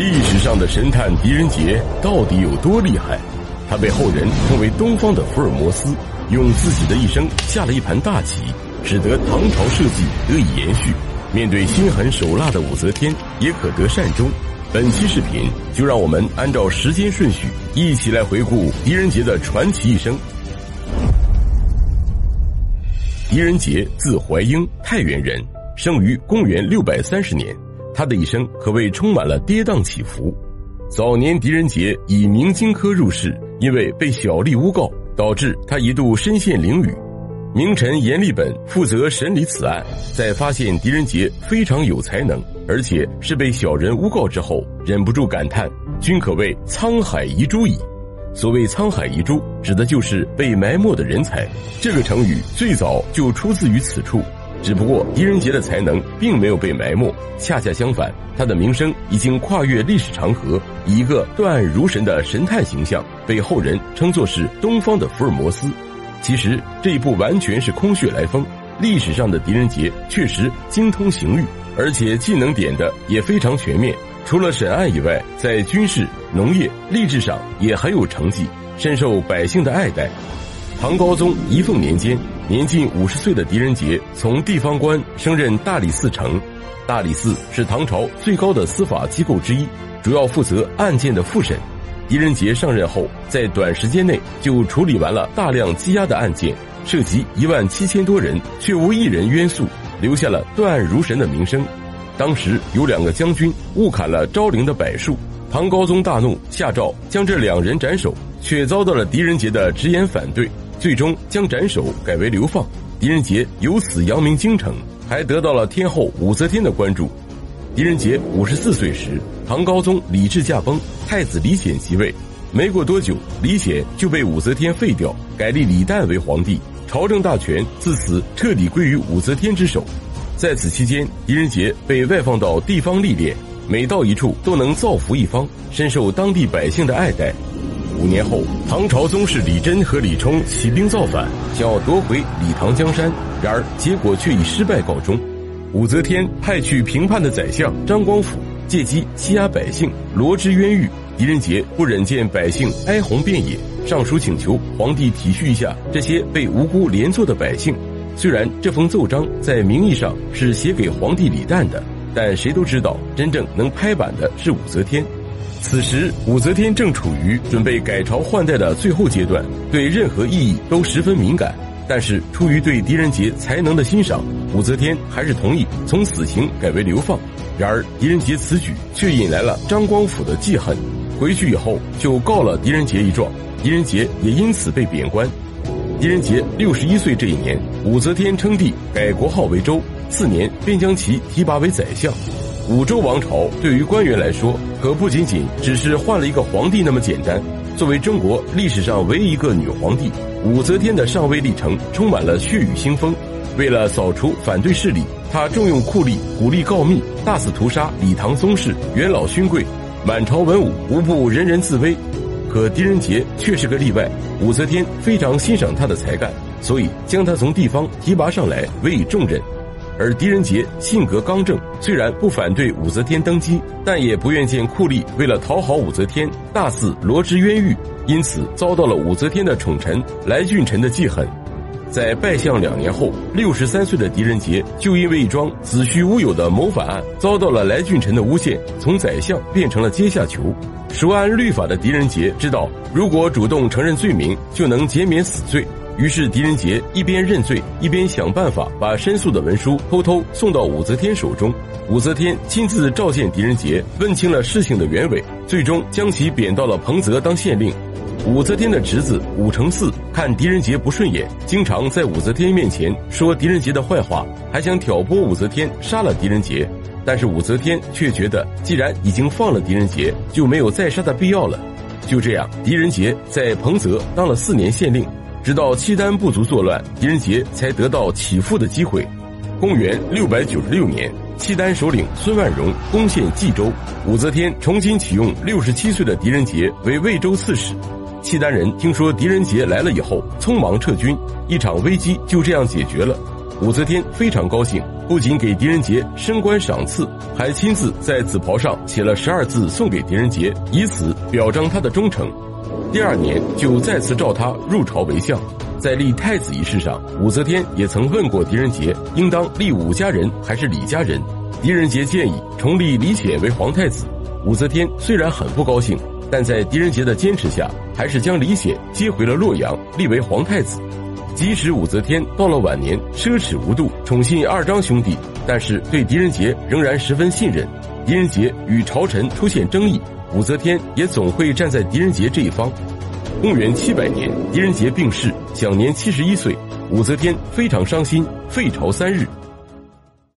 历史上的神探狄仁杰到底有多厉害？他被后人称为东方的福尔摩斯，用自己的一生下了一盘大棋，使得唐朝社稷得以延续。面对心狠手辣的武则天，也可得善终。本期视频就让我们按照时间顺序，一起来回顾狄仁杰的传奇一生。狄仁杰字怀英，太原人，生于公元六百三十年。他的一生可谓充满了跌宕起伏。早年，狄仁杰以明经科入仕，因为被小吏诬告，导致他一度身陷囹圄。名臣阎立本负责审理此案，在发现狄仁杰非常有才能，而且是被小人诬告之后，忍不住感叹：“君可谓沧海遗珠矣。”所谓“沧海遗珠”，指的就是被埋没的人才。这个成语最早就出自于此处。只不过狄仁杰的才能并没有被埋没，恰恰相反，他的名声已经跨越历史长河，以一个断案如神的神探形象被后人称作是东方的福尔摩斯。其实这一部完全是空穴来风，历史上的狄仁杰确实精通刑狱，而且技能点的也非常全面。除了审案以外，在军事、农业、吏治上也很有成绩，深受百姓的爱戴。唐高宗仪凤年间。年近五十岁的狄仁杰从地方官升任大理寺丞，大理寺是唐朝最高的司法机构之一，主要负责案件的复审。狄仁杰上任后，在短时间内就处理完了大量积压的案件，涉及一万七千多人，却无一人冤诉，留下了断案如神的名声。当时有两个将军误砍了昭陵的柏树，唐高宗大怒，下诏将这两人斩首，却遭到了狄仁杰的直言反对。最终将斩首改为流放，狄仁杰由此扬名京城，还得到了天后武则天的关注。狄仁杰五十四岁时，唐高宗李治驾崩，太子李显即位。没过多久，李显就被武则天废掉，改立李旦为皇帝，朝政大权自此彻底归于武则天之手。在此期间，狄仁杰被外放到地方历练，每到一处都能造福一方，深受当地百姓的爱戴。五年后，唐朝宗室李真和李冲起兵造反，想要夺回李唐江山，然而结果却以失败告终。武则天派去平叛的宰相张光辅，借机欺压百姓，罗织冤狱。狄仁杰不忍见百姓哀鸿遍野，上书请求皇帝体恤一下这些被无辜连坐的百姓。虽然这封奏章在名义上是写给皇帝李旦的，但谁都知道，真正能拍板的是武则天。此时，武则天正处于准备改朝换代的最后阶段，对任何异议都十分敏感。但是，出于对狄仁杰才能的欣赏，武则天还是同意从死刑改为流放。然而，狄仁杰此举却引来了张光甫的记恨，回去以后就告了狄仁杰一状，狄仁杰也因此被贬官。狄仁杰六十一岁这一年，武则天称帝，改国号为周，次年便将其提拔为宰相。武周王朝对于官员来说，可不仅仅只是换了一个皇帝那么简单。作为中国历史上唯一一个女皇帝，武则天的上位历程充满了血雨腥风。为了扫除反对势力，她重用酷吏，鼓励告密，大肆屠杀李唐宗室、元老勋贵，满朝文武无不人人自危。可狄仁杰却是个例外，武则天非常欣赏他的才干，所以将他从地方提拔上来，委以重任。而狄仁杰性格刚正，虽然不反对武则天登基，但也不愿见酷吏为了讨好武则天大肆罗织冤狱，因此遭到了武则天的宠臣来俊臣的记恨。在拜相两年后，六十三岁的狄仁杰就因为一桩子虚乌有的谋反案，遭到了来俊臣的诬陷，从宰相变成了阶下囚。熟谙律法的狄仁杰知道，如果主动承认罪名，就能减免死罪。于是，狄仁杰一边认罪，一边想办法把申诉的文书偷偷送到武则天手中。武则天亲自召见狄仁杰，问清了事情的原委，最终将其贬到了彭泽当县令。武则天的侄子武承嗣看狄仁杰不顺眼，经常在武则天面前说狄仁杰的坏话，还想挑拨武则天杀了狄仁杰。但是武则天却觉得，既然已经放了狄仁杰，就没有再杀的必要了。就这样，狄仁杰在彭泽当了四年县令。直到契丹部族作乱，狄仁杰才得到起复的机会。公元六百九十六年，契丹首领孙万荣攻陷冀州，武则天重新启用六十七岁的狄仁杰为魏州刺史。契丹人听说狄仁杰来了以后，匆忙撤军，一场危机就这样解决了。武则天非常高兴，不仅给狄仁杰升官赏赐，还亲自在紫袍上写了十二字送给狄仁杰，以此表彰他的忠诚。第二年就再次召他入朝为相。在立太子一事上，武则天也曾问过狄仁杰，应当立武家人还是李家人？狄仁杰建议重立李显为皇太子。武则天虽然很不高兴，但在狄仁杰的坚持下，还是将李显接回了洛阳，立为皇太子。即使武则天到了晚年奢侈无度，宠信二张兄弟，但是对狄仁杰仍然十分信任。狄仁杰与朝臣出现争议，武则天也总会站在狄仁杰这一方。公元七百年，狄仁杰病逝，享年七十一岁。武则天非常伤心，废朝三日。